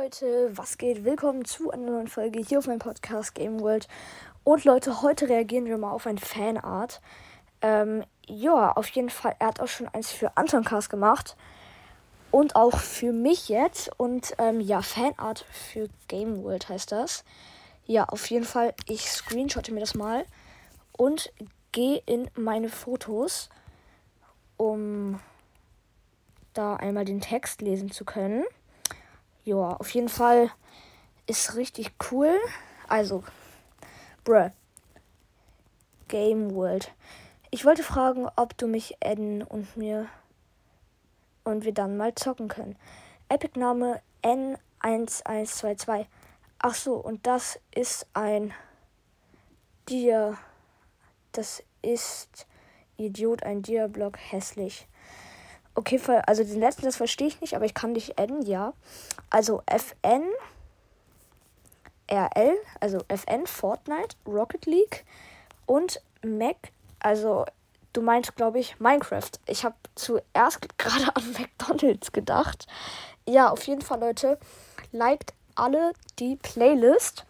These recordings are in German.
Leute, was geht? Willkommen zu einer neuen Folge hier auf meinem Podcast Game World. Und Leute, heute reagieren wir mal auf ein Fanart. Ähm, ja, auf jeden Fall, er hat auch schon eins für Anton Cast gemacht. Und auch für mich jetzt. Und ähm, ja, Fanart für Game World heißt das. Ja, auf jeden Fall, ich screenshotte mir das mal und gehe in meine Fotos, um da einmal den Text lesen zu können. Ja, auf jeden Fall ist richtig cool. Also, bruh. Game World. Ich wollte fragen, ob du mich adden und mir und wir dann mal zocken können. Epic Name N1122. Ach so, und das ist ein Dia. Das ist Idiot, ein Dia-Block hässlich. Okay, also den letzten, das verstehe ich nicht, aber ich kann dich adden, ja. Also FN, RL, also FN, Fortnite, Rocket League und Mac, also du meinst, glaube ich, Minecraft. Ich habe zuerst gerade an McDonald's gedacht. Ja, auf jeden Fall, Leute, liked alle die Playlist.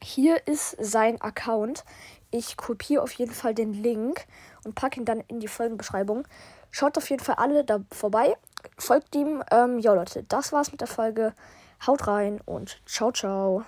Hier ist sein Account. Ich kopiere auf jeden Fall den Link und packe ihn dann in die Folgenbeschreibung. Schaut auf jeden Fall alle da vorbei. Folgt ihm. Ähm, ja, Leute, das war's mit der Folge. Haut rein und ciao, ciao.